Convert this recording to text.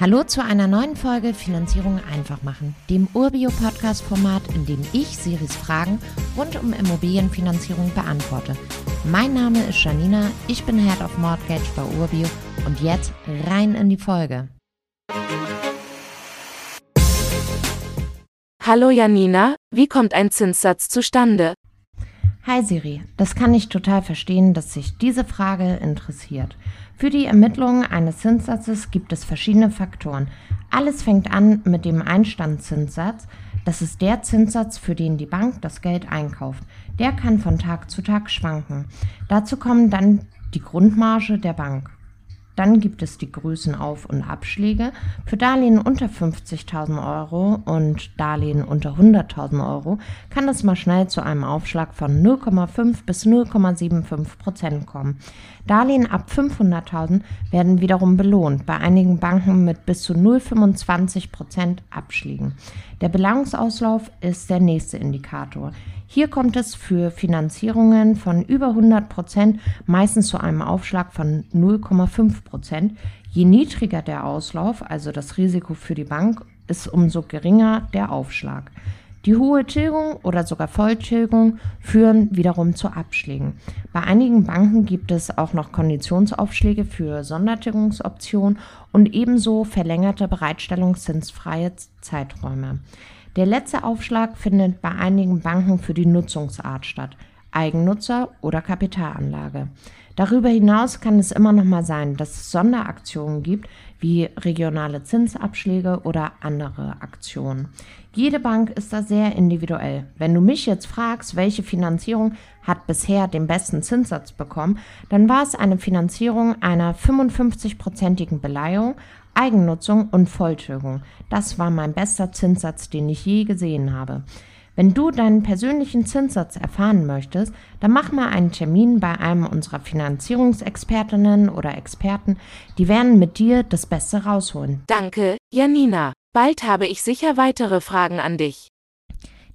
Hallo zu einer neuen Folge Finanzierung einfach machen, dem Urbio-Podcast-Format, in dem ich Siris Fragen rund um Immobilienfinanzierung beantworte. Mein Name ist Janina, ich bin Head of Mortgage bei Urbio und jetzt rein in die Folge. Hallo Janina, wie kommt ein Zinssatz zustande? Hi Siri, das kann ich total verstehen, dass sich diese Frage interessiert. Für die Ermittlung eines Zinssatzes gibt es verschiedene Faktoren. Alles fängt an mit dem Einstandszinssatz. Das ist der Zinssatz, für den die Bank das Geld einkauft. Der kann von Tag zu Tag schwanken. Dazu kommen dann die Grundmarge der Bank. Dann gibt es die Größenauf- und Abschläge. Für Darlehen unter 50.000 Euro und Darlehen unter 100.000 Euro kann es mal schnell zu einem Aufschlag von 0,5 bis 0,75 Prozent kommen. Darlehen ab 500.000 werden wiederum belohnt, bei einigen Banken mit bis zu 0,25 Prozent Abschlägen. Der Belangungsauslauf ist der nächste Indikator. Hier kommt es für Finanzierungen von über 100 Prozent meistens zu einem Aufschlag von 0,5 Prozent. Je niedriger der Auslauf, also das Risiko für die Bank, ist umso geringer der Aufschlag. Die hohe Tilgung oder sogar Volltilgung führen wiederum zu Abschlägen. Bei einigen Banken gibt es auch noch Konditionsaufschläge für Sondertilgungsoptionen und ebenso verlängerte bereitstellungszinsfreie Zeiträume. Der letzte Aufschlag findet bei einigen Banken für die Nutzungsart statt, Eigennutzer oder Kapitalanlage. Darüber hinaus kann es immer noch mal sein, dass es Sonderaktionen gibt, wie regionale Zinsabschläge oder andere Aktionen. Jede Bank ist da sehr individuell. Wenn du mich jetzt fragst, welche Finanzierung hat bisher den besten Zinssatz bekommen, dann war es eine Finanzierung einer 55-prozentigen Beleihung Eigennutzung und Volltilgung. Das war mein bester Zinssatz, den ich je gesehen habe. Wenn du deinen persönlichen Zinssatz erfahren möchtest, dann mach mal einen Termin bei einem unserer Finanzierungsexpertinnen oder Experten. Die werden mit dir das Beste rausholen. Danke, Janina. Bald habe ich sicher weitere Fragen an dich.